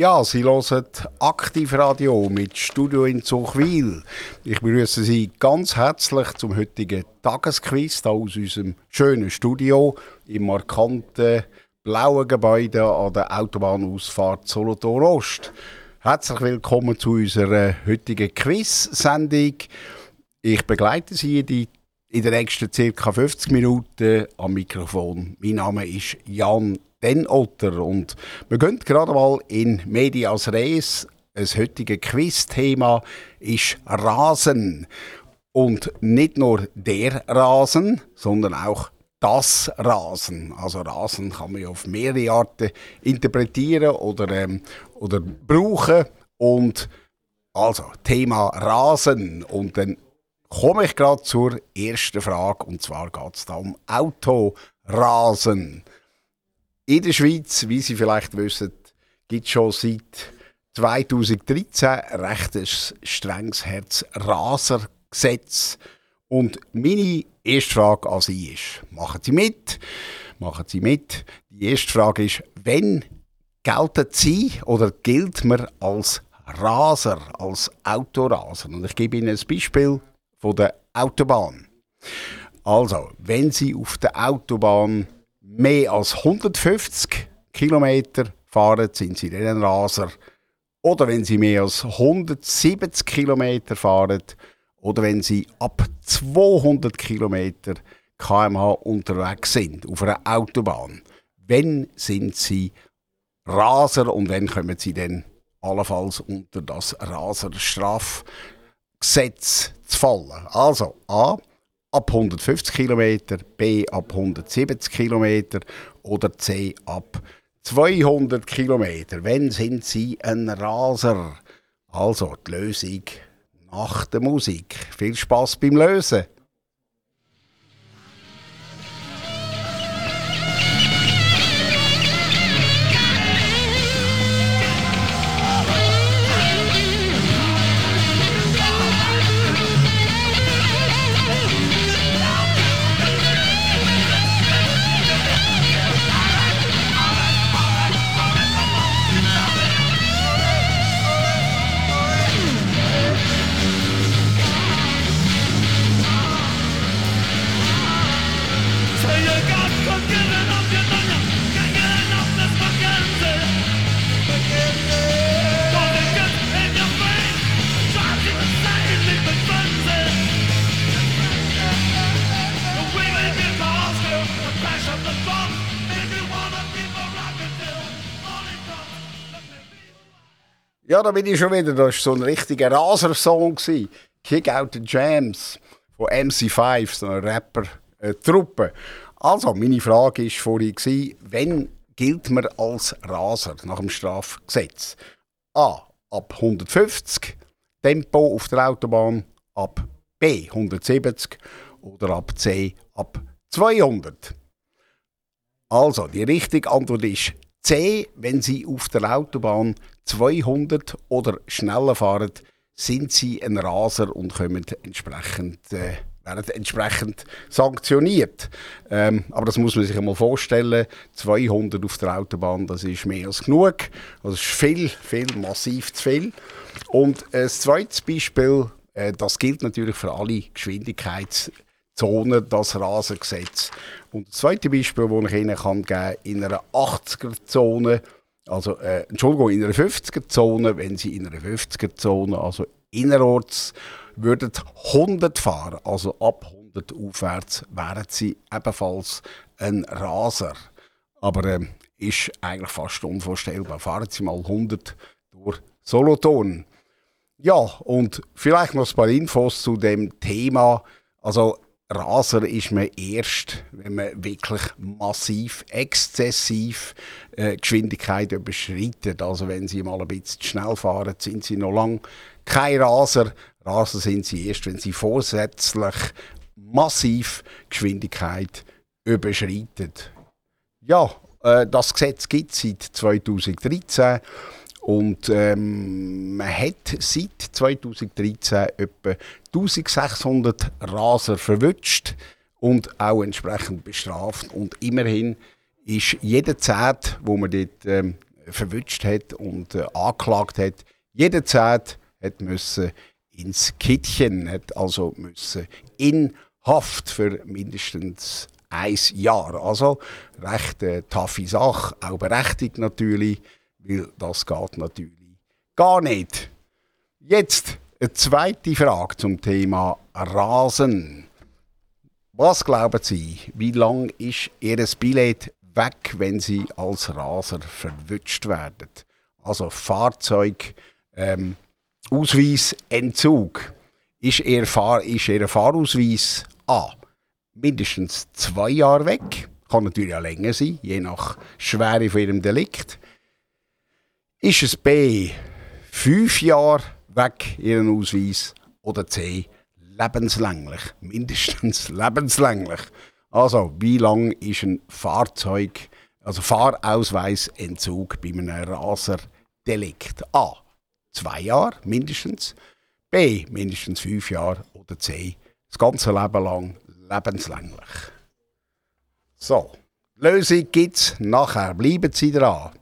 Ja, Sie hören Aktivradio mit Studio in Zuchwil. Ich begrüße Sie ganz herzlich zum heutigen Tagesquiz aus unserem schönen Studio im markanten blauen Gebäude an der Autobahnausfahrt Solothurn Ost. Herzlich willkommen zu unserer heutigen Quiz-Sendung. Ich begleite Sie die in den nächsten ca. 50 Minuten am Mikrofon. Mein Name ist Jan Den Otter und wir gehen gerade mal in Medias Res. Das heutige Quiz-Thema ist Rasen. Und nicht nur der Rasen, sondern auch das Rasen. Also Rasen kann man ja auf mehrere Arten interpretieren oder, ähm, oder brauchen. Und also Thema Rasen. Und dann komme ich gerade zur ersten Frage. Und zwar geht es da um Autorasen. In der Schweiz, wie Sie vielleicht wissen, gibt es schon seit 2013 recht ein strenges Herz-Raser-Gesetz. Und meine erste Frage an Sie ist, machen Sie mit? Machen Sie mit. Die erste Frage ist, wenn gelten Sie oder gilt man als Raser, als Autoraser? Und ich gebe Ihnen ein Beispiel von der Autobahn. Also, wenn Sie auf der Autobahn mehr als 150 km fahren, sind Sie dann ein Raser. Oder wenn Sie mehr als 170 km fahren, oder wenn Sie ab 200 km kmh unterwegs sind auf einer Autobahn. Wenn sind Sie Raser und wenn kommen Sie dann allenfalls unter das Raserstrafgesetz zu fallen? Also A ab 150 km, B ab 170 km oder C ab 200 km. Wenn sind Sie ein Raser? Also die Lösung nach der Musik. Viel Spaß beim Lösen! Ja, da bin ich schon wieder. Das war so ein richtiger Raser-Song. Kick Out the Jams von MC5, so einer Rapper-Truppe. also, meine Frage war vorhin, wenn gilt man als Raser nach dem Strafgesetz? A. Ab 150 Tempo auf der Autobahn, ab B. 170 oder ab C. ab 200. Also, die richtige Antwort ist C. Wenn Sie auf der Autobahn 200 oder schneller fahren, sind sie ein Raser und kommen entsprechend, äh, werden entsprechend sanktioniert. Ähm, aber das muss man sich einmal vorstellen. 200 auf der Autobahn, das ist mehr als genug. Das ist viel, viel, massiv zu viel. Und äh, das zweite Beispiel, äh, das gilt natürlich für alle Geschwindigkeitszonen, das Rasengesetz. Und das zweite Beispiel, das ich Ihnen kann geben in einer 80er-Zone, also, äh, Entschuldigung, in einer 50er-Zone, wenn Sie in einer 50er-Zone, also innerorts, würden 100 fahren, also ab 100 aufwärts, wären Sie ebenfalls ein Raser. Aber äh, ist eigentlich fast unvorstellbar. Fahren Sie mal 100 durch Solothurn. Ja, und vielleicht noch ein paar Infos zu dem Thema. Also Raser ist man erst, wenn man wirklich massiv, exzessiv äh, Geschwindigkeit überschreitet. Also wenn Sie mal ein bisschen schnell fahren, sind Sie noch lange kein Raser. Raser sind Sie erst, wenn Sie vorsätzlich massiv Geschwindigkeit überschreiten. Ja, äh, das Gesetz gibt es seit 2013. Und ähm, man hat seit 2013 etwa 1600 Raser verwünscht und auch entsprechend bestraft. Und immerhin ist jeder Zehnt, wo man dort ähm, verwünscht hat und äh, angeklagt hat. Jeder Zehnt hat müssen ins Kittchen, hat also müssen in Haft für mindestens ein Jahr. Also recht äh, taffe Sache, auch berechtigt natürlich, weil das geht natürlich gar nicht. Jetzt eine zweite Frage zum Thema Rasen. Was glauben Sie, wie lang ist Ihr Billett weg, wenn Sie als Raser verwünscht werden? Also Fahrzeug, ähm, Ausweisentzug. Ist Ihr, Fahr ist Ihr Fahrausweis A mindestens zwei Jahre weg? Kann natürlich auch länger sein, je nach Schwere von Ihrem Delikt. Ist es B fünf Jahre weg, Ihren Ausweis? Oder C lebenslänglich? Mindestens lebenslänglich. Also, wie lang ist ein Fahrzeug, also Fahrausweisentzug bei einem Raserdelikt? A. Zwei Jahre mindestens. B. Mindestens fünf Jahre. Oder C. Das ganze Leben lang lebenslänglich. So, Lösung gibt es nachher. Bleiben Sie dran.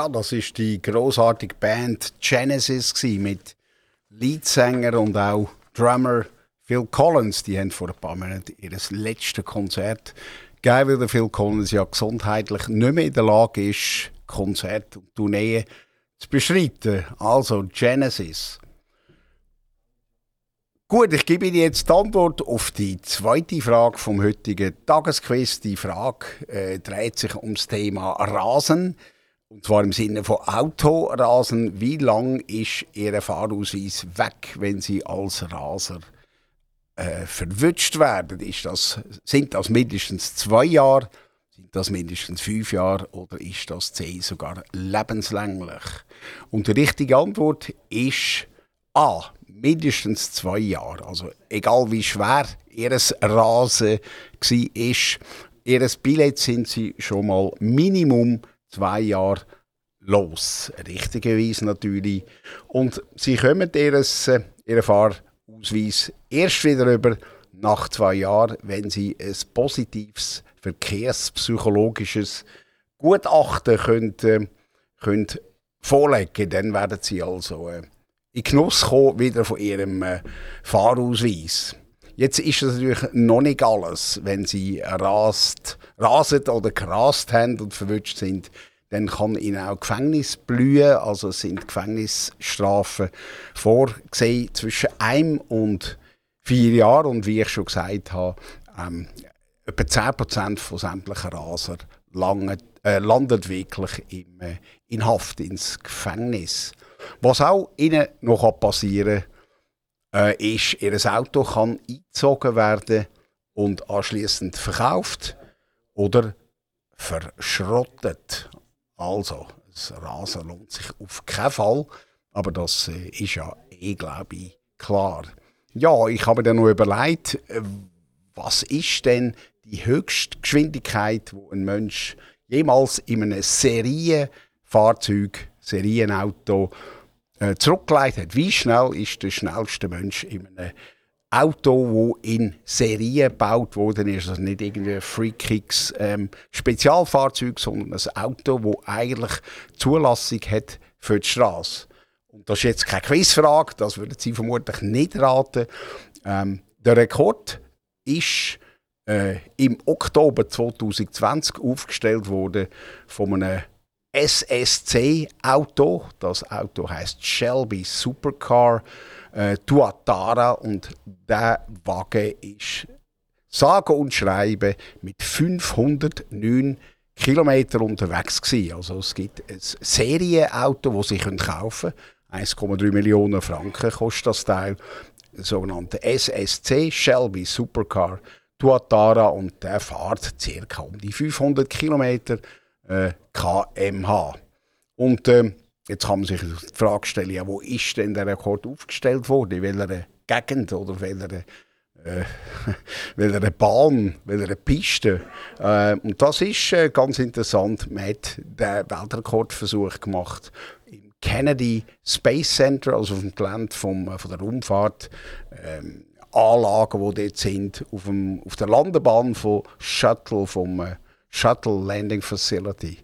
Ja, das ist die großartige Band Genesis mit Leadsänger und auch Drummer Phil Collins. Die haben vor ein paar Monaten ihr letztes Konzert gegeben, weil der Phil Collins ja gesundheitlich nicht mehr in der Lage ist, Konzerte und Tourneen zu beschreiten. Also Genesis. Gut, ich gebe Ihnen jetzt die Antwort auf die zweite Frage vom heutigen Tagesquiz. Die Frage äh, dreht sich ums Thema Rasen. Und zwar im Sinne von Autorasen. Wie lang ist Ihr Fahrausweis weg, wenn Sie als Raser äh, verwünscht werden? Ist das, sind das mindestens zwei Jahre? Sind das mindestens fünf Jahre? Oder ist das zehn sogar lebenslänglich? Und die richtige Antwort ist A. Mindestens zwei Jahre. Also egal wie schwer Ihr Rasen war, Ihr Billett sind Sie schon mal Minimum zwei Jahre los. Richtigerweise natürlich. Und sie kommen ihren, äh, ihren Fahrausweis erst wieder über nach zwei Jahren, wenn sie ein positives verkehrspsychologisches Gutachten können, äh, können vorlegen Dann werden sie also äh, in Genuss kommen wieder von ihrem äh, Fahrausweis. Jetzt ist das natürlich noch nicht alles. Wenn sie rast, rasen oder gerast haben und verwünscht sind, dann kann ihnen auch Gefängnis blühen. Also sind Gefängnisstrafen vorgesehen zwischen einem und vier Jahren. Und wie ich schon gesagt habe, ähm, etwa 10% von sämtlichen Raser lange, äh, landet wirklich im, äh, in Haft, ins Gefängnis. Was auch ihnen noch passieren kann, äh, ist, ihr Auto kann eingezogen werden und anschließend verkauft oder verschrottet. Also, das Rasen lohnt sich auf keinen Fall, aber das äh, ist ja eh, glaube ich, klar. Ja, ich habe mir dann noch überlegt, äh, was ist denn die höchste Geschwindigkeit, wo ein Mensch jemals in einem Serienfahrzeug, Serienauto äh, zurückgelegt hat. Wie schnell ist der schnellste Mensch in einem Auto, das in Serie gebaut worden ist? Also nicht irgendwie ein Freakicks ähm, Spezialfahrzeug, sondern ein Auto, das eigentlich Zulassung hat für die Straße. Und das ist jetzt keine Quizfrage, das würden Sie vermutlich nicht raten. Ähm, der Rekord ist äh, im Oktober 2020 aufgestellt worden von einem SSC-Auto. Das Auto heißt Shelby Supercar äh, Tuatara und der Wagen ist sage und schreibe mit 509 Kilometer unterwegs gewesen. Also es gibt ein Serienauto, das Sie kaufen können. 1,3 Millionen Franken kostet das Teil. Der sogenannte SSC Shelby Supercar Tuatara und der fährt ca. um die 500 Kilometer äh, kmh. Und äh, jetzt kann man sich die Frage stellen, ja, wo ist denn der Rekord aufgestellt worden? In welcher Gegend oder welcher, äh, welcher Bahn, welcher Piste? Äh, und das ist äh, ganz interessant. Man hat den Weltrekordversuch gemacht im Kennedy Space Center, also auf dem Gelände vom, äh, von der Raumfahrt. Ähm, Anlagen, die dort sind, auf, dem, auf der Landebahn von Shuttle, vom äh, Shuttle Landing Facility.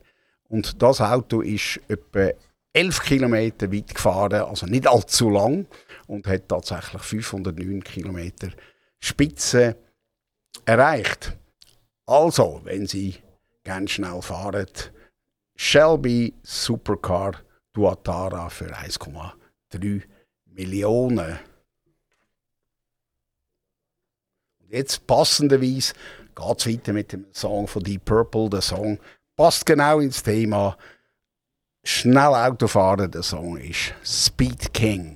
Und das Auto ist etwa 11 Kilometer weit gefahren, also nicht allzu lang, und hat tatsächlich 509 Kilometer Spitze erreicht. Also, wenn Sie ganz schnell fahren, Shelby Supercar Duatara für 1,3 Millionen. Jetzt passenderweise geht es weiter mit dem Song von Deep Purple. Der Song passt genau ins Thema. Schnell Autofahren, der Song ist Speed King.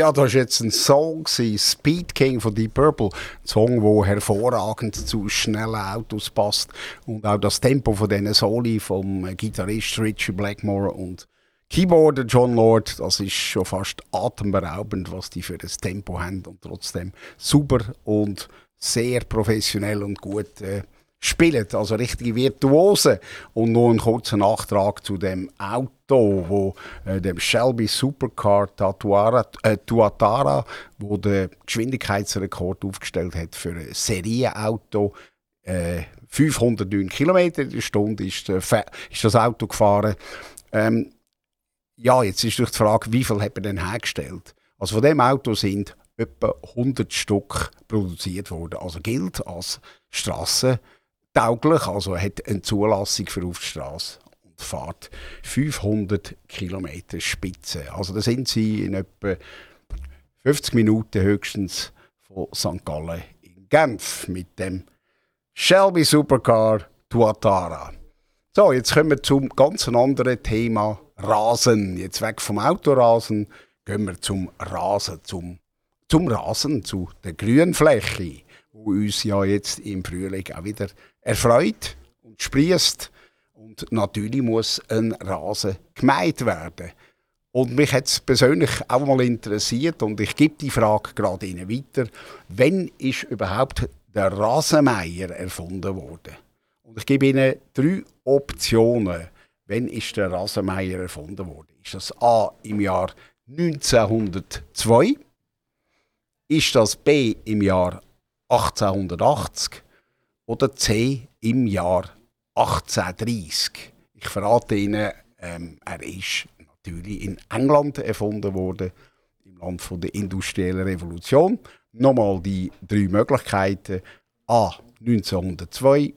Ja, das war jetzt ein Song, Speed King von Deep Purple. Ein Song, der hervorragend zu schnellen Autos passt. Und auch das Tempo von diesen Soli vom Gitarrist Richie Blackmore und Keyboarder John Lord, das ist schon fast atemberaubend, was die für das Tempo haben und trotzdem super und sehr professionell und gut äh, spielen, also richtige Virtuose. Und noch ein kurzer Nachtrag zu dem Auto, wo äh, dem Shelby Supercar Tatuara, äh, Tuatara, wo der Geschwindigkeitsrekord aufgestellt hat für ein Serienauto. Äh, 509 km in Stunde ist, äh, ist das Auto gefahren. Ähm, ja, jetzt ist durch die Frage, wie viel hat er denn hergestellt? Also von dem Auto sind etwa 100 Stück produziert worden. Also gilt als Straße tauglich, also hat eine Zulassung für auf die Straße und fährt 500 Kilometer Spitze. Also da sind sie in etwa 50 Minuten höchstens von St. Gallen in Genf mit dem Shelby Supercar Tuatara. So, jetzt kommen wir zum ganz anderen Thema Rasen. Jetzt weg vom Autorasen gehen wir zum Rasen, zum, zum Rasen, zu der Grünfläche, wo uns ja jetzt im Frühling auch wieder erfreut und sprießt. Und natürlich muss ein Rasen gemäht werden. Und mich hat es persönlich auch mal interessiert und ich gebe die Frage gerade Ihnen weiter. Wann ist überhaupt der Rasenmeier erfunden worden? Und ich gebe Ihnen drei Optionen. Wann ist der Rasenmeier erfunden worden? Ist das A im Jahr 1902? Ist das B im Jahr 1880? oder C im Jahr 1830. Ich verrate Ihnen, ähm, er ist natürlich in England erfunden worden, im Land von der industriellen Revolution. Nochmal die drei Möglichkeiten. A. 1902,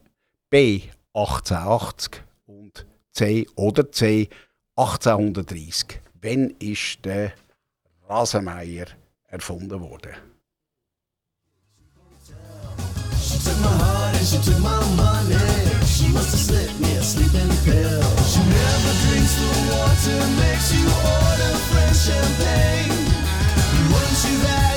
B. 1880 und C oder C. 1830. Wann ist der Rasenmeier erfunden worden? Took my heart and she took my money. She must have slipped me a sleeping pill. She never drinks the water, makes you order French champagne. Once you've had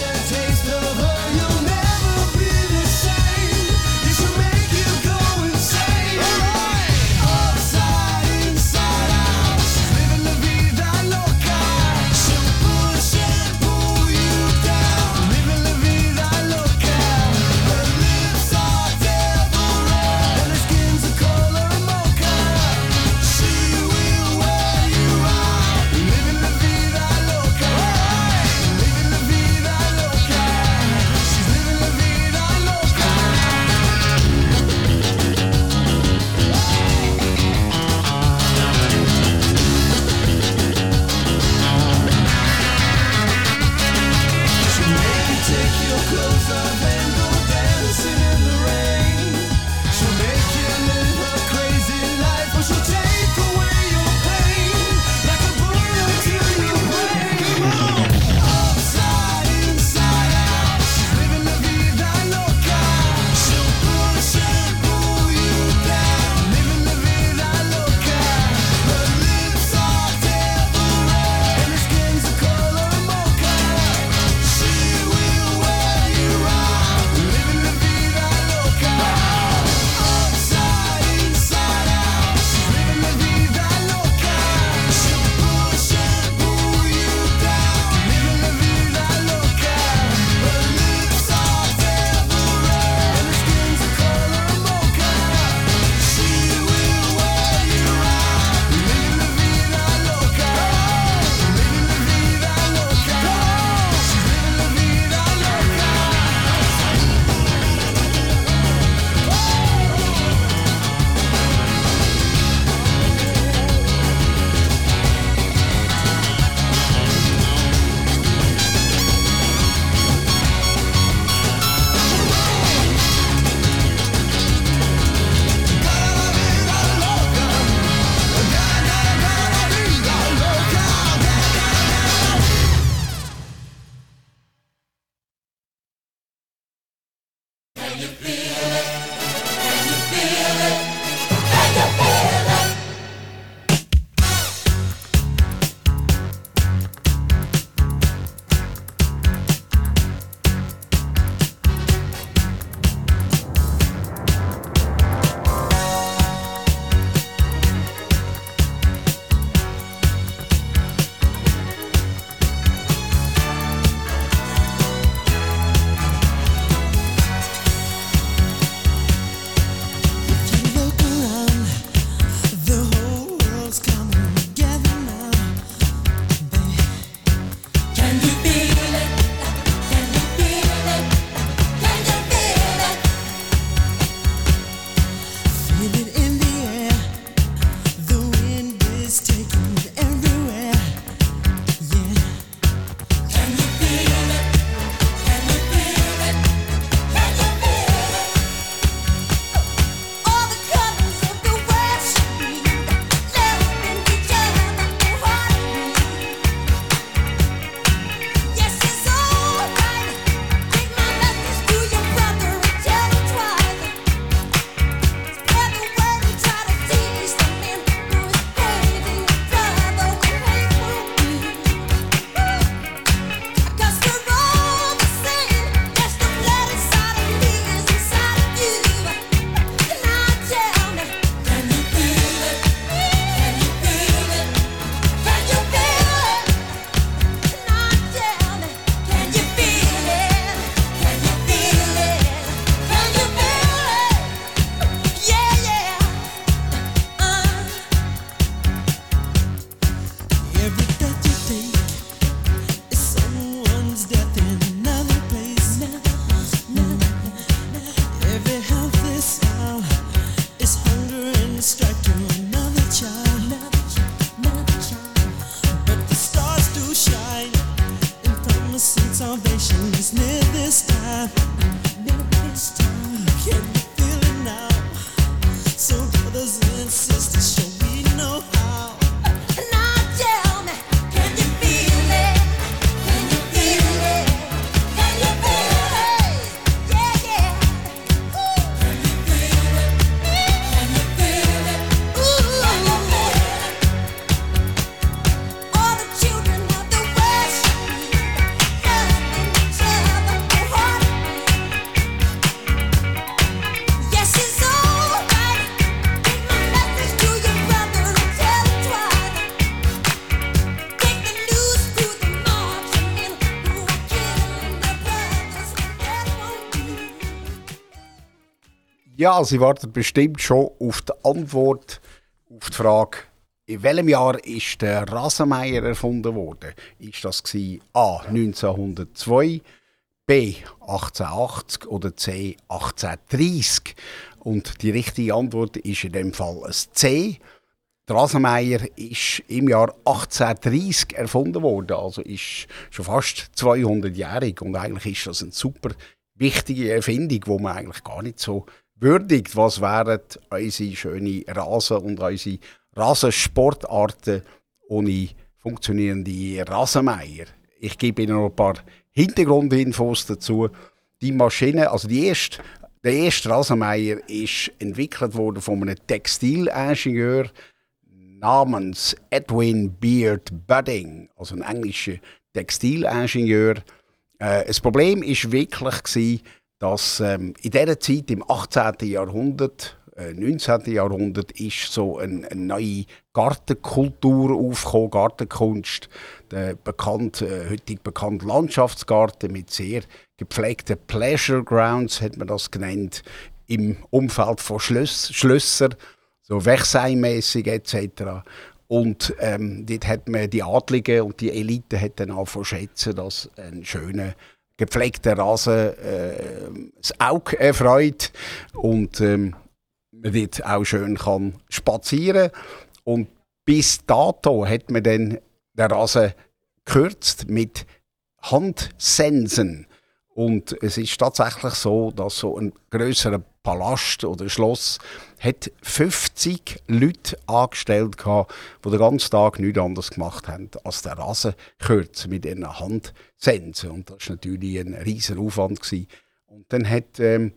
Ja, Sie warten bestimmt schon auf die Antwort auf die Frage, in welchem Jahr ist der Rasenmeier erfunden worden? Ist das A 1902, B 1880 oder C 1830? Und die richtige Antwort ist in dem Fall ein C. Der Rasenmeier ist im Jahr 1830 erfunden worden, also ist schon fast 200-jährig und eigentlich ist das eine super wichtige Erfindung, wo man eigentlich gar nicht so würdigt, was wären unsere schönen Rasen und unsere Rasensportarten ohne funktionierende Rasenmeier. Ich gebe Ihnen noch ein paar Hintergrundinfos dazu. Die Maschine, also die erste, der erste Rasenmeier ist entwickelt worden von einem Textilingenieur namens Edwin Beard Budding, also ein englischer Textilingenieur. Äh, das Problem ist wirklich gewesen, dass ähm, in dieser Zeit, im 18. Jahrhundert, äh, 19. Jahrhundert, ist so eine, eine neue Gartenkultur aufgekommen, Gartenkunst, der bekannt, äh, heutig bekannte Landschaftsgarten mit sehr gepflegten Pleasure Grounds, hat man das genannt, im Umfeld von Schlös Schlössern, so Versailles-mässig etc. Und ähm, dort hat man die Adligen und die Elite hat dann auch schätzen, dass ein schöner gepflegter Rasen äh, das Auge erfreut und ähm, man dort auch schön kann spazieren. Und bis dato hat man dann den Rasen gekürzt mit Handsensen. Und es ist tatsächlich so, dass so ein größerer Palast oder Schloss hat 50 Leute angestellt gehabt, die den ganzen Tag nichts anderes gemacht haben, als den Rasen kürzen mit ihren Handsensen. Und das war natürlich ein riesiger Aufwand. Gewesen. Und dann hat ähm,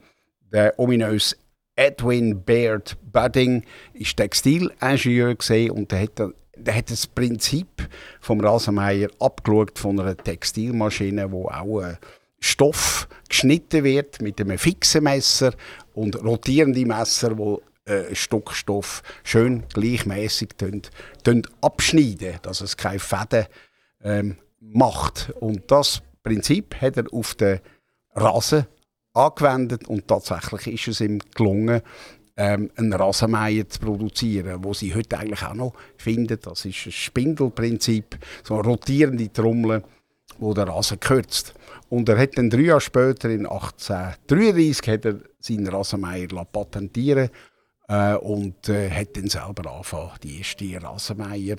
der ominöse Edwin Baird Budding ist Textilingenieur und der hat, der hat das Prinzip vom Rasenmeier abgeschaut von einer Textilmaschine, wo auch äh, Stoff geschnitten wird mit einem fixen Messer und rotierende Messer, wo äh, Stück Stoff schön gleichmäßig abschneiden, dass es keine Fäden ähm, macht. Und das Prinzip hat er auf den Rasen angewendet und tatsächlich ist es ihm gelungen, ähm, einen Rasenmeier zu produzieren, wo sie heute eigentlich auch noch finden. Das ist ein Spindelprinzip, so eine rotierende Trommel, wo der Rasen kürzt. Und er hat dann drei Jahre später, in 1833, hat er seinen Rasenmeier patentieren äh, und äh, hat dann selber angefangen, die erste Rasenmeier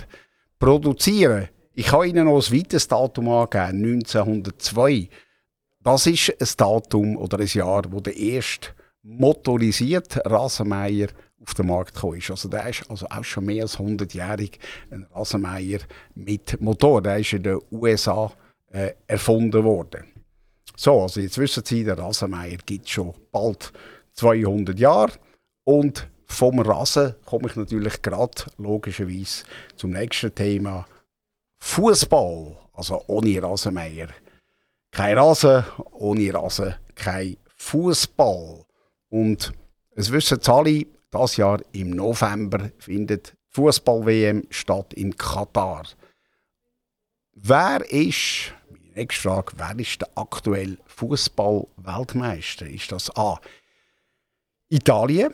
produzieren. Ich kann Ihnen noch ein weiteres Datum angeben, 1902. Das ist ein Datum oder ein Jahr, wo der erste motorisierte Rasenmeier auf den Markt gekommen ist. Also der ist also auch schon mehr als 100-jährig ein Rasenmeier mit Motor. Der ist in den USA äh, erfunden worden. So, also jetzt wissen Sie, der Rasenmeier gibt es schon bald 200 Jahre. Und vom Rasen komme ich natürlich gerade logischerweise zum nächsten Thema. Fußball, also ohne Rasenmeier. Kein Rasen, ohne Rasen kein Fußball. Und es wissen alle, das Jahr im November findet Fußball-WM statt in Katar. Wer ist nächste Frage, wer ist der aktuelle Fußball-Weltmeister? Ist das A. Italien?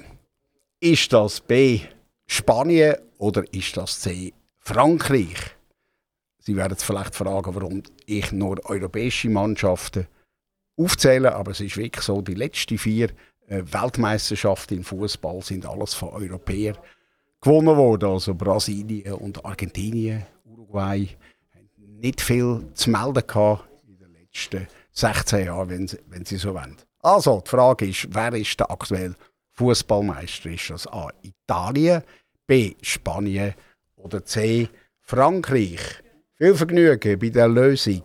Ist das B. Spanien? Oder ist das C. Frankreich? Sie werden vielleicht fragen, warum ich nur europäische Mannschaften aufzähle, aber es ist wirklich so, die letzten vier äh, Weltmeisterschaften im Fußball sind alles von Europäern gewonnen worden, also Brasilien und Argentinien, Uruguay, nicht viel zu melden gehabt in den letzten 16 Jahren, wenn Sie, wenn Sie so wollen. Also, die Frage ist, wer ist der aktuelle Fußballmeister? Ist das A. Italien, B. Spanien oder C. Frankreich? Viel Vergnügen bei der Lösung.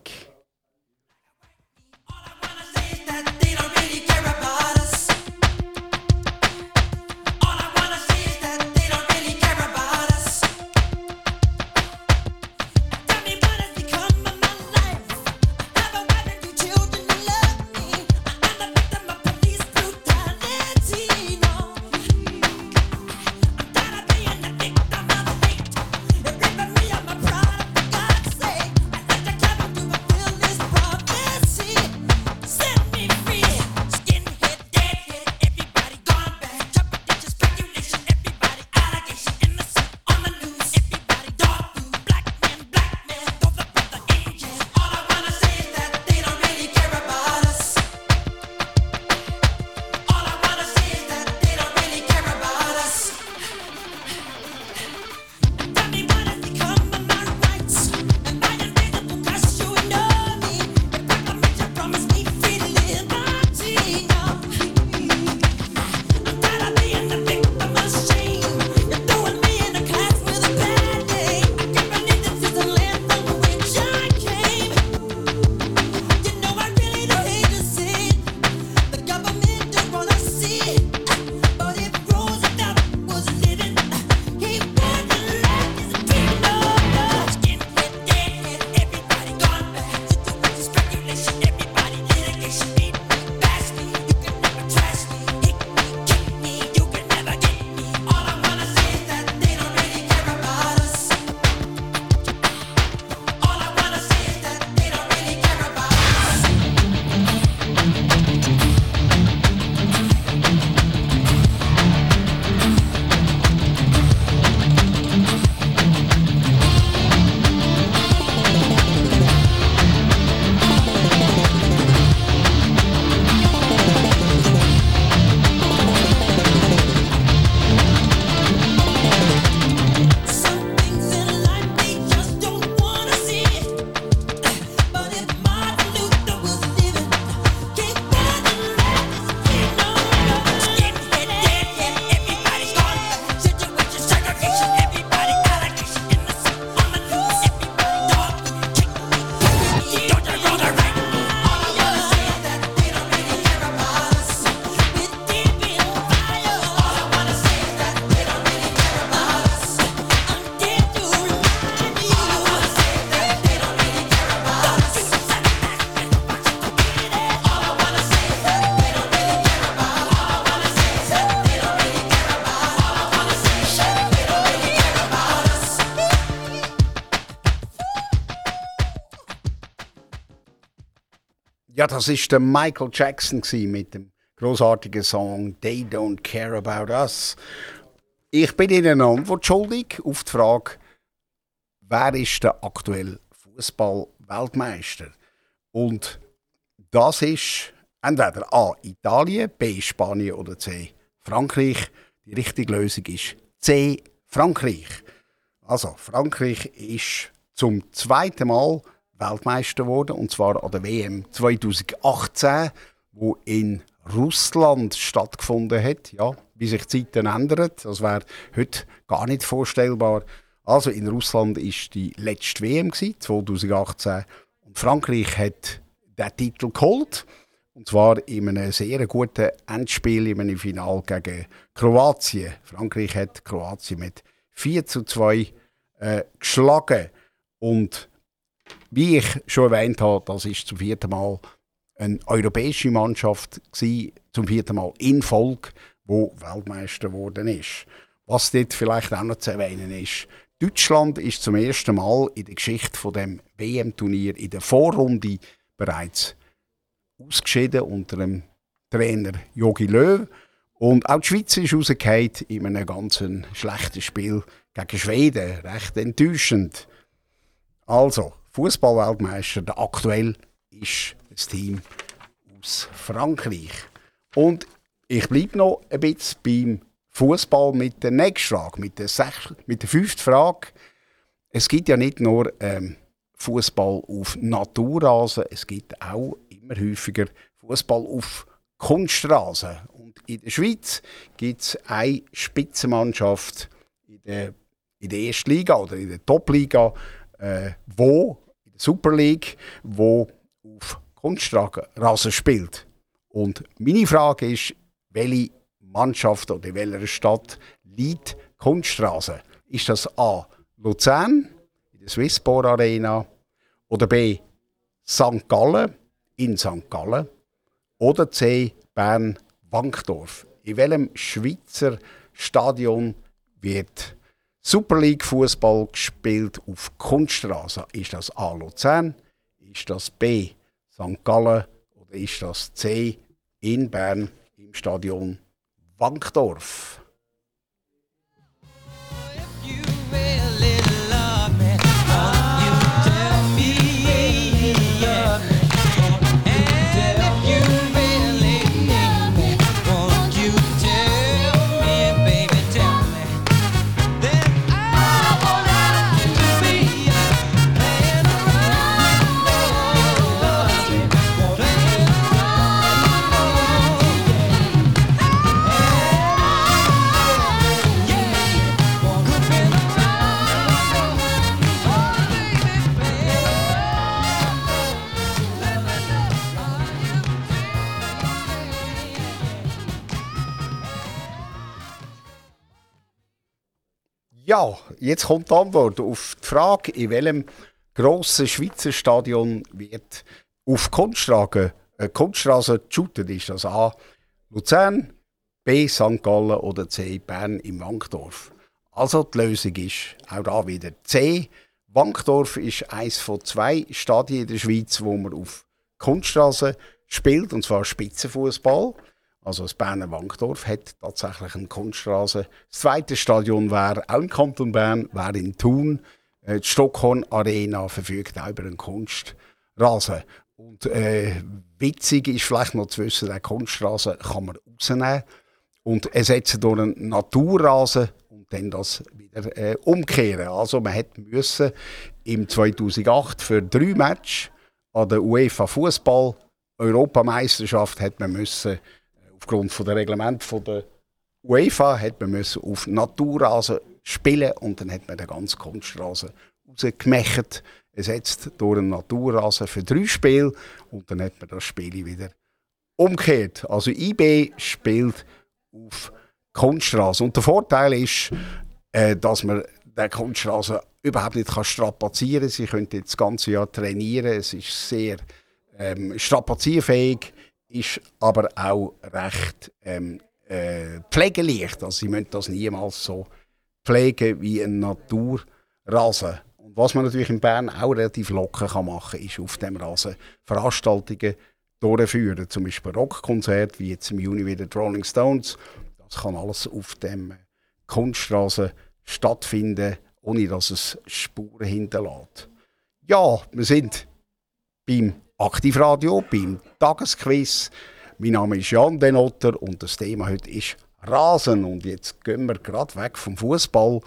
Das ist der Michael Jackson mit dem großartigen Song They Don't Care About Us. Ich bin Ihnen eine Antwort schuldig auf die Frage, wer ist der aktuelle Fußball-Weltmeister? Und das ist entweder A. Italien, B. Spanien oder C. Frankreich. Die richtige Lösung ist C. Frankreich. Also, Frankreich ist zum zweiten Mal Weltmeister geworden, und zwar an der WM 2018, wo in Russland stattgefunden hat. Ja, wie sich die Zeiten ändern, das wäre heute gar nicht vorstellbar. Also in Russland ist die letzte WM 2018 und Frankreich hat den Titel geholt. Und zwar in einem sehr guten Endspiel in einem Final gegen Kroatien. Frankreich hat Kroatien mit 4 zu 2 äh, geschlagen. Und wie ich schon erwähnt habe, das ist zum vierten Mal eine europäische Mannschaft gewesen, zum vierten Mal in Folge, wo Weltmeister geworden ist. Was dort vielleicht auch noch zu erwähnen ist, Deutschland ist zum ersten Mal in der Geschichte von dem WM-Turnier in der Vorrunde bereits ausgeschieden unter dem Trainer Jogi Löw. Und auch die Schweiz ist rausgefallen in einem ganz schlechten Spiel gegen Schweden. Recht enttäuschend. Also, Fußballweltmeister, der aktuell ist das Team aus Frankreich. Und ich bleibe noch ein bisschen beim Fußball mit der nächsten Frage, mit der, sech, mit der fünften Frage. Es gibt ja nicht nur ähm, Fußball auf Naturrasen, es gibt auch immer häufiger Fußball auf Kunstrasen. Und in der Schweiz gibt es eine Spitzenmannschaft in der, in der ersten Liga oder in der Top-Liga, äh, wo, Super League, wo auf Kunstrasen spielt. Und meine Frage ist, welche Mannschaft oder in welcher Stadt liegt Kunststraße? Ist das A. Luzern in der Swissport Arena oder B. St. Gallen in St. Gallen oder C. Bern Wankdorf? In welchem Schweizer Stadion wird Super League Fußball gespielt auf Kunststraße? Ist das A. Luzern? Ist das B. St. Gallen oder ist das C. in Bern im Stadion Wankdorf? Ja, jetzt kommt die Antwort auf die Frage, in welchem grossen Schweizer Stadion wird auf Kunststraße, äh, Kunststraße geshootet. Ist das A. Luzern, B. St. Gallen oder C. Bern im Wankdorf? Also die Lösung ist auch da wieder C. Wankdorf ist eines von zwei Stadien in der Schweiz, wo man auf Kunststraße spielt, und zwar Spitzenfußball. Also das Berner Wankdorf hat tatsächlich eine Kunststraße. Das zweite Stadion wäre auch im Kanton Bern, wäre in Thun. Äh, die Stockholm Arena verfügt auch über einen Kunstrasen. Und äh, witzig ist vielleicht noch zu wissen, der Kunstrasen kann man rausnehmen und ersetzen durch einen Naturrasen und dann das wieder äh, umkehren. Also man hätte müssen im 2008 für drei Matches an der UEFA Fußball Europameisterschaft hat man müssen aufgrund von der Reglement von der UEFA hat man müssen auf Naturrasen spielen und dann hat man den ganzen Kunstrasen rausgemacht, ersetzt durch einen Naturrasen für drei Spiele und dann hat man das Spiel wieder umgekehrt. Also IB spielt auf Kunstrasen und der Vorteil ist, äh, dass man den Kunstrasen überhaupt nicht kann strapazieren kann. Sie können das ganze Jahr trainieren. Es ist sehr ähm, strapazierfähig ist aber auch recht ähm, äh, pflegeleicht. Also sie müssen das niemals so pflegen wie ein Naturrasen. Und was man natürlich in Bern auch relativ locker kann machen kann, ist auf dem Rasen Veranstaltungen durchführen. Zum Beispiel Rockkonzert, wie jetzt im Juni wieder die Rolling Stones. Das kann alles auf dem Kunststraße stattfinden, ohne dass es Spuren hinterlässt. Ja, wir sind beim Aktivradio, beim Tagesquiz. Mein Name ist Jan Denotter und das Thema heute ist Rasen. Und jetzt gehen wir gerade weg vom Fußball,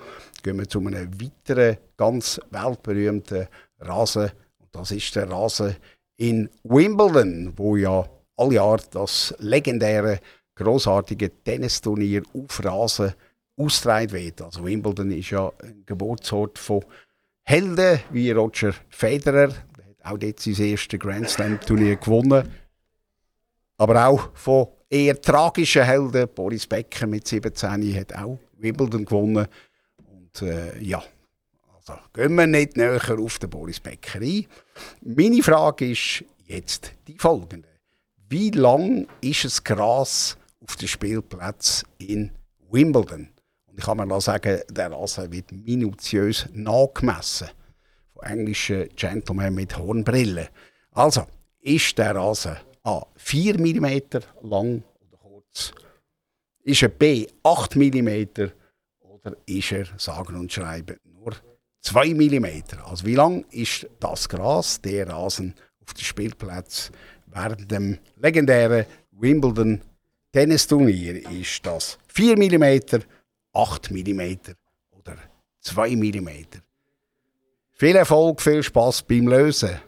gehen wir zu einem weiteren ganz weltberühmten Rasen. Und das ist der Rasen in Wimbledon, wo ja alle Jahr das legendäre, großartige Tennisturnier auf Rasen ausgetragen wird. Also Wimbledon ist ja ein Geburtsort von Helden wie Roger Federer, auch dort sein erstes Grand Slam Turnier gewonnen. Aber auch von eher tragischen Helden, Boris Becker mit 17 hat auch Wimbledon gewonnen. Und äh, ja, also gehen wir nicht näher auf den Boris Becker ein. Meine Frage ist jetzt die folgende. Wie lang ist das Gras auf den Spielplätzen in Wimbledon? Und ich kann mir sagen, der Rasen wird minutiös nachgemessen. Von englischen Gentlemen mit Hornbrillen. Also, ist der Rasen A 4 mm lang oder kurz? Ist er B 8 mm oder ist er, sagen und schreiben, nur 2 mm. Also wie lang ist das Gras, der Rasen auf dem Spielplatz während dem legendären Wimbledon Tennisturnier? Ist das 4 mm, 8 mm oder 2 mm? Viel Erfolg, viel Spaß beim Lösen.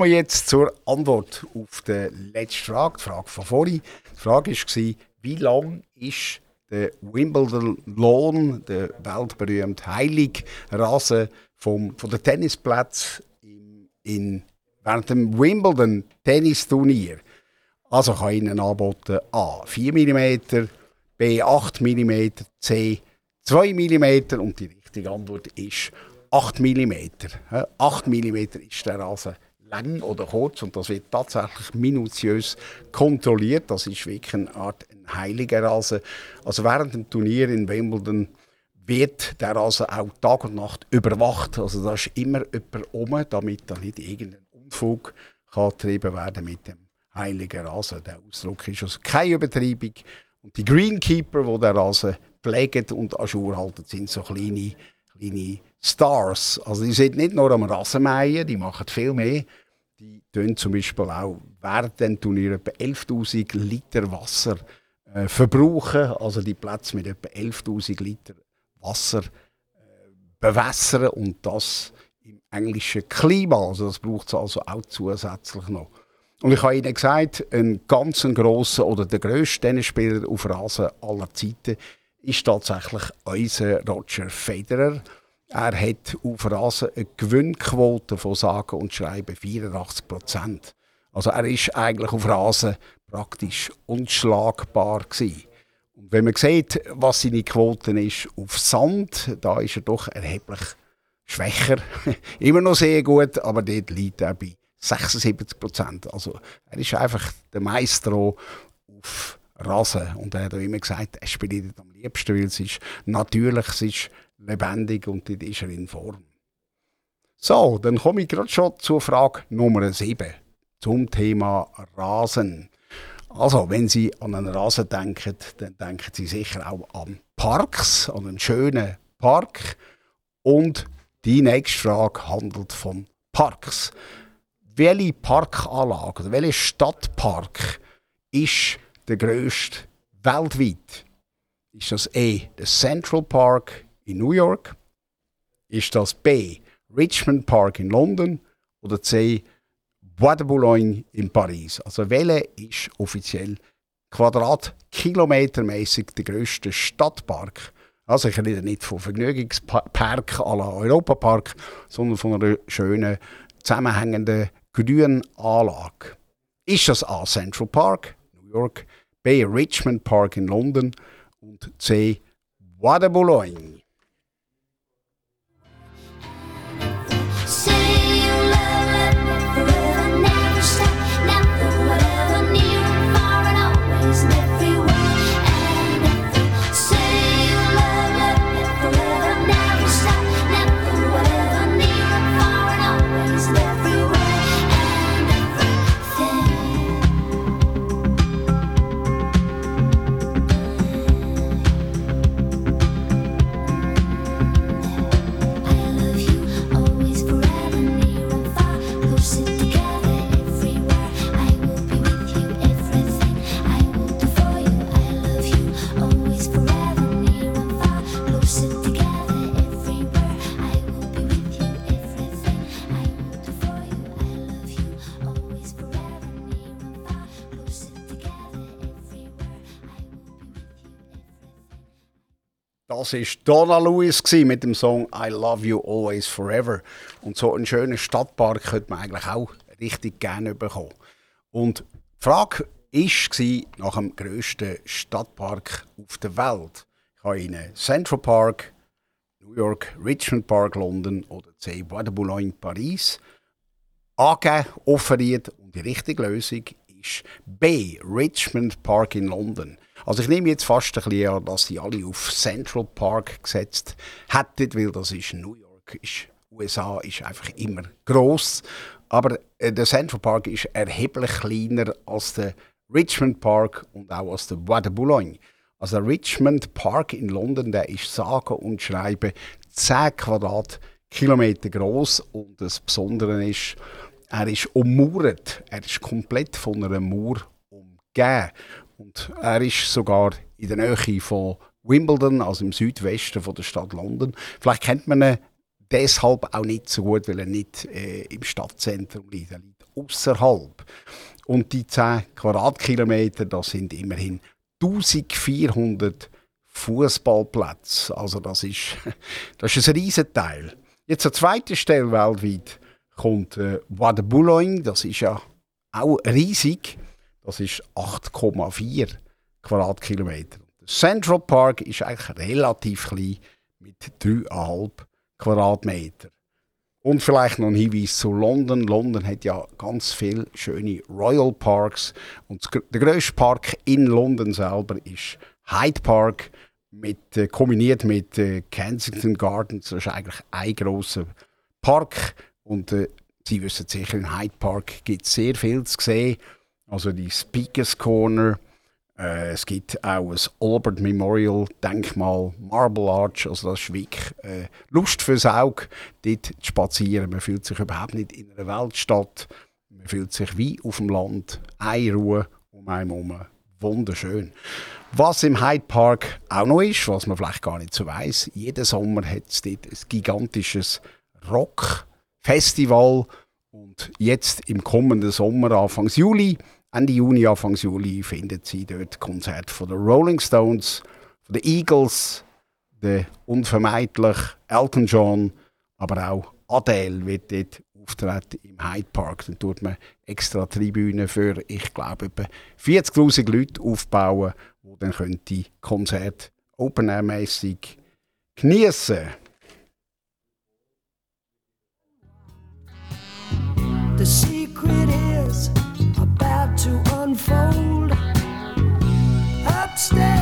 Ich komme jetzt zur Antwort auf die letzte Frage, die Frage von vorhin. Die Frage war, wie lang ist der Wimbledon Lawn, der weltberühmte Heilig-Rasen vom, von der Tennisplätze in, während dem Wimbledon Tennisturnier. Also kann ich Ihnen anbieten A 4 mm, B 8 mm, C 2 mm und die richtige Antwort ist 8 mm. 8 mm ist der Rasen lang oder kurz und das wird tatsächlich minutiös kontrolliert. Das ist wirklich eine Art ein heiliger Rasen. Also während dem Turnier in Wimbledon wird der Rasen auch Tag und Nacht überwacht. Also da ist immer jemand oben, damit da nicht irgendein Unfug getrieben werden mit dem heiligen Rasen. Der Ausdruck ist also keine Übertreibung. Und die Greenkeeper, die den Rasen pflegen und an halten, sind so kleine, kleine Stars. Also die sind nicht nur am Rasenmähen, die machen viel mehr. Die tun zum Beispiel auch während dem Turnier etwa 11.000 Liter Wasser äh, verbrauchen. Also die Plätze mit etwa 11.000 Liter Wasser äh, bewässern und das im englischen Klima. Also das braucht es also auch zusätzlich noch. Und ich habe Ihnen gesagt, ein ganz grosser oder der grösste Tennisspieler auf Rasen aller Zeiten ist tatsächlich unser Roger Federer. Er hat auf Rasen eine Gewinnquote von sagen und schreiben 84 Prozent. Also er ist eigentlich auf Rasen praktisch unschlagbar gewesen. Und wenn man sieht, was seine Quote ist auf Sand, da ist er doch erheblich schwächer. Immer noch sehr gut, aber dort liegt er bei 76 Prozent. Also er ist einfach der Meister auf Rasen. Und er hat auch immer gesagt, er spielt am liebsten, weil es ist natürlich, es ist lebendig und dort ist in Form. So, dann komme ich gerade schon zur Frage Nummer 7 zum Thema Rasen. Also, wenn Sie an einen Rasen denken, dann denken Sie sicher auch an Parks, an einen schönen Park. Und die nächste Frage handelt von Parks. Welche Parkanlage, oder welcher Stadtpark ist der grösste weltweit? Ist das E, der Central Park in New York? Ist das B, Richmond Park in London? Oder C, Bois de Boulogne in Paris? Also welcher ist offiziell quadratkilometermäßig der grösste Stadtpark? Also ich rede nicht von Vergnügungspark à la Europapark, sondern von einer schönen, zusammenhängenden grünen Anlage. Ist das A. Central Park, New York, B. Richmond Park in London und C. Bois de Boulogne? Das war Donna Lewis mit dem Song I Love You Always Forever. Und so einen schönen Stadtpark könnte man eigentlich auch richtig gerne bekommen. Und die Frage war nach dem grössten Stadtpark auf der Welt. Ich habe Ihnen Central Park, New York, Richmond Park, London oder C. Bois de Boulogne, Paris angegeben, offeriert. Und die richtige Lösung ist B. Richmond Park in London. Also ich nehme jetzt fast ein bisschen an, dass sie alle auf Central Park gesetzt hätten, weil das ist New York, ist USA ist einfach immer groß. Aber äh, der Central Park ist erheblich kleiner als der Richmond Park und auch als der Bois de Boulogne. Also der Richmond Park in London, der ist sage und schreibe 10 Quadratkilometer groß und das Besondere ist, er ist ummauert. Er ist komplett von einer Mauer umgeben. Und er ist sogar in der Nähe von Wimbledon, also im Südwesten von der Stadt London. Vielleicht kennt man ihn deshalb auch nicht so gut, weil er nicht äh, im Stadtzentrum liegt. Er liegt außerhalb. Und die 10 Quadratkilometer, das sind immerhin 1400 Fußballplätze. Also das ist, das ist ein Riesenteil. Jetzt an zweiter Stelle weltweit kommt äh, Bois de Boulogne. Das ist ja auch riesig. Das ist 8,4 Quadratkilometer. Central Park ist eigentlich relativ klein mit 3,5 Quadratmeter. Und vielleicht noch ein Hinweis zu London. London hat ja ganz viele schöne Royal Parks. Und der grösste Park in London selber ist Hyde Park, mit, äh, kombiniert mit äh, Kensington Gardens. Das ist eigentlich ein grosser Park. Und äh, Sie wissen sicher, in Hyde Park gibt es sehr viel zu sehen also die Speakers Corner. Äh, es gibt auch ein Albert Memorial Denkmal, Marble Arch, also das ist wirklich äh, Lust fürs Auge, dort zu spazieren. Man fühlt sich überhaupt nicht in einer Weltstadt. Man fühlt sich wie auf dem Land, eine Ruhe um einen herum. Wunderschön. Was im Hyde Park auch noch ist, was man vielleicht gar nicht so weiß, jeden Sommer hat es dort ein gigantisches Rockfestival. Und jetzt im kommenden Sommer, Anfang Juli, Ende Juni, Anfang Juli findet sie dort Konzert von den Rolling Stones, von den Eagles, der unvermeidlich Elton John, aber auch Adele wird dort auftreten im Hyde Park. Dann tut man extra Tribünen für, ich glaube, etwa 40.000 Leute aufbauen, die dann können die Konzert open-air-mässig geniessen The secret is stay.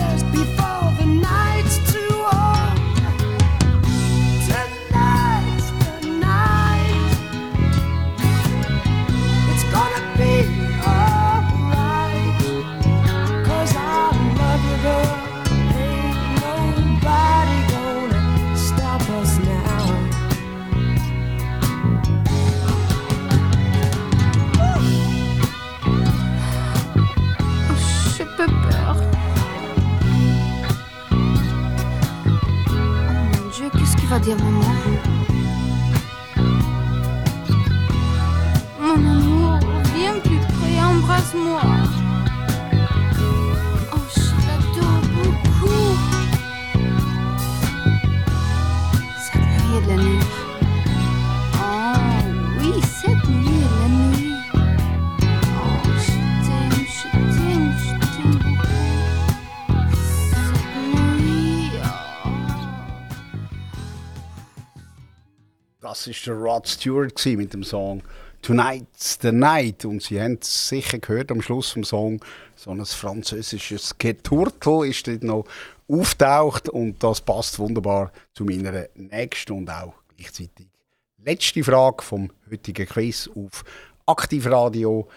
maman. Mon amour, viens plus près, embrasse-moi. Oh, je l'adore beaucoup. Cette nuit de la nuit. Das war der Rod Stewart mit dem Song Tonight's the Night. Und Sie haben es sicher gehört am Schluss vom Song, so ein französisches Geturtel ist dort noch auftaucht und das passt wunderbar zu meiner nächsten und auch gleichzeitig letzte Frage vom heutigen Quiz auf Aktivradio.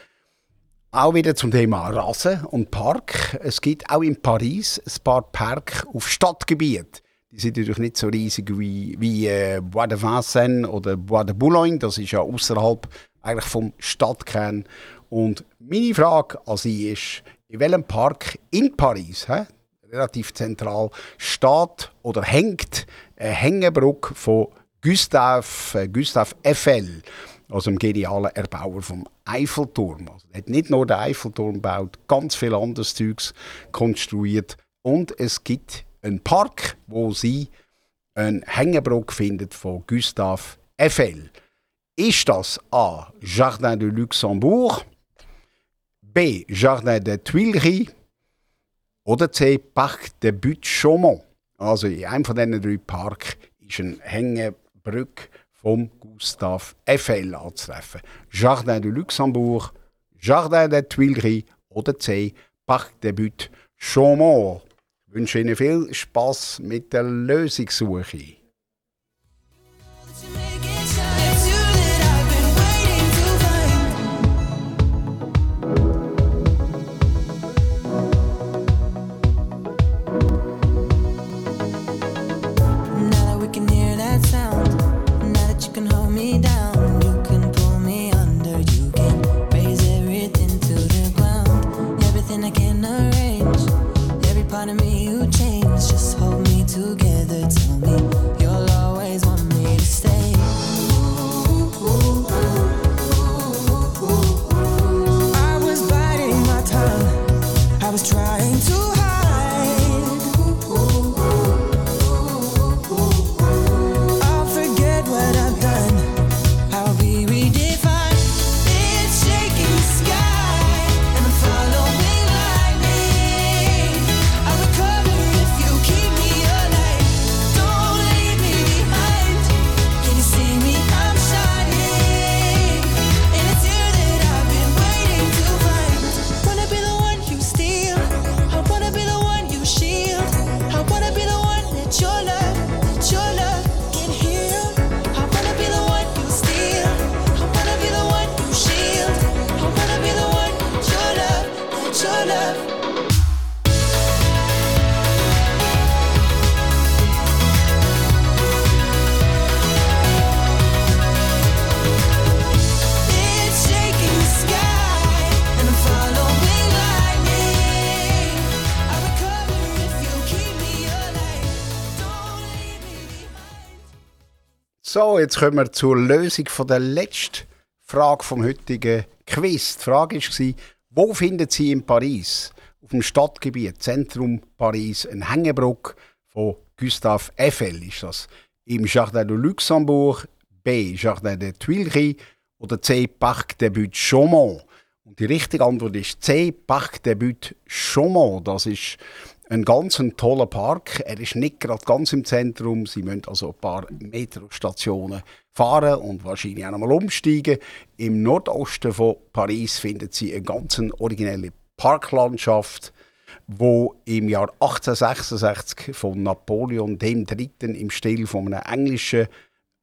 Auch wieder zum Thema Rasen und Park. Es gibt auch in Paris ein paar Parks auf Stadtgebiet. Die sind natürlich nicht so riesig wie, wie äh, Bois de Vincennes oder Bois de Boulogne. Das ist ja außerhalb eigentlich vom Stadtkern. Und meine Frage an Sie ist, in welchem Park in Paris, hä, relativ zentral, steht oder hängt eine Hängebrücke von Gustave, äh, Gustave Eiffel, also dem genialen Erbauer vom Eiffelturm. Also, er hat nicht nur den Eiffelturm gebaut, ganz viel anderes Zeugs konstruiert. Und es gibt einen Park, wo Sie eine Hängebrücke findet von Gustave Eiffel. Ist das A. Jardin de Luxembourg, B. Jardin des Tuileries oder C. Parc des Buttes Chaumont? Also in einem von diesen drei Parks ist eine Hängebrücke vom Gustave Eiffel anzutreffen. Jardin de Luxembourg, Jardin des Tuileries oder C. Parc des Buttes Chaumont. Ich wünsche Ihnen viel Spaß mit der Lösungssuche. So, jetzt kommen wir zur Lösung von der letzten Frage vom heutigen Quiz. Die Frage war, wo finden Sie in Paris, auf dem Stadtgebiet, Zentrum Paris, eine Hängebrücke von Gustave Eiffel? Ist das im Jardin de Luxembourg, B. Jardin des Tuileries oder C. Parc des Buttes Chaumont? Und die richtige Antwort ist C. Parc des Buttes Chaumont. Das ist ein ganz toller Park. Er ist nicht gerade ganz im Zentrum. Sie müssen also ein paar Metrostationen fahren und wahrscheinlich auch noch mal umsteigen. Im Nordosten von Paris finden Sie eine ganz originelle Parklandschaft, wo im Jahr 1866 von Napoleon III. im Stil von einem englischen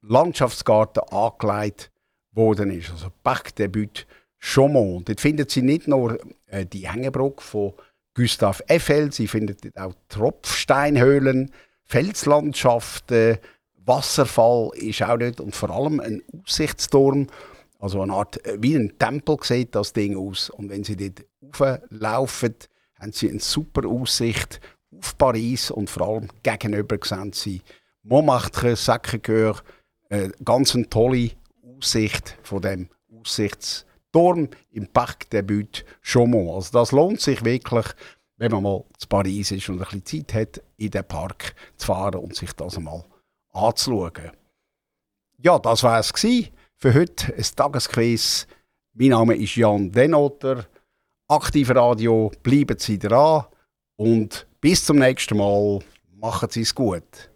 Landschaftsgarten angelegt ist. Also Parc des Buttes Chaumont. Dort finden Sie nicht nur äh, die Hängebrücke von Gustave Eiffel, Sie finden dort auch Tropfsteinhöhlen, Felslandschaften, Wasserfall ist auch nicht und vor allem ein Aussichtsturm, also eine Art äh, wie ein Tempel sieht das Ding aus. Und wenn Sie dort rauflaufen, haben Sie eine super Aussicht auf Paris und vor allem gegenüber sehen Sie Montmartre, Sacré-Cœur, äh, ganz tolle Aussicht von dem Aussichtsturm Turm im Parc des Buttes Chaumont. Also das lohnt sich wirklich, wenn man mal zu Paris ist und ein bisschen Zeit hat, in den Park zu fahren und sich das einmal anzuschauen. Ja, das war es für heute. Ein Tagesquiz. Mein Name ist Jan Denotter. Aktive Radio, bleiben Sie dran und bis zum nächsten Mal. Machen Sie es gut.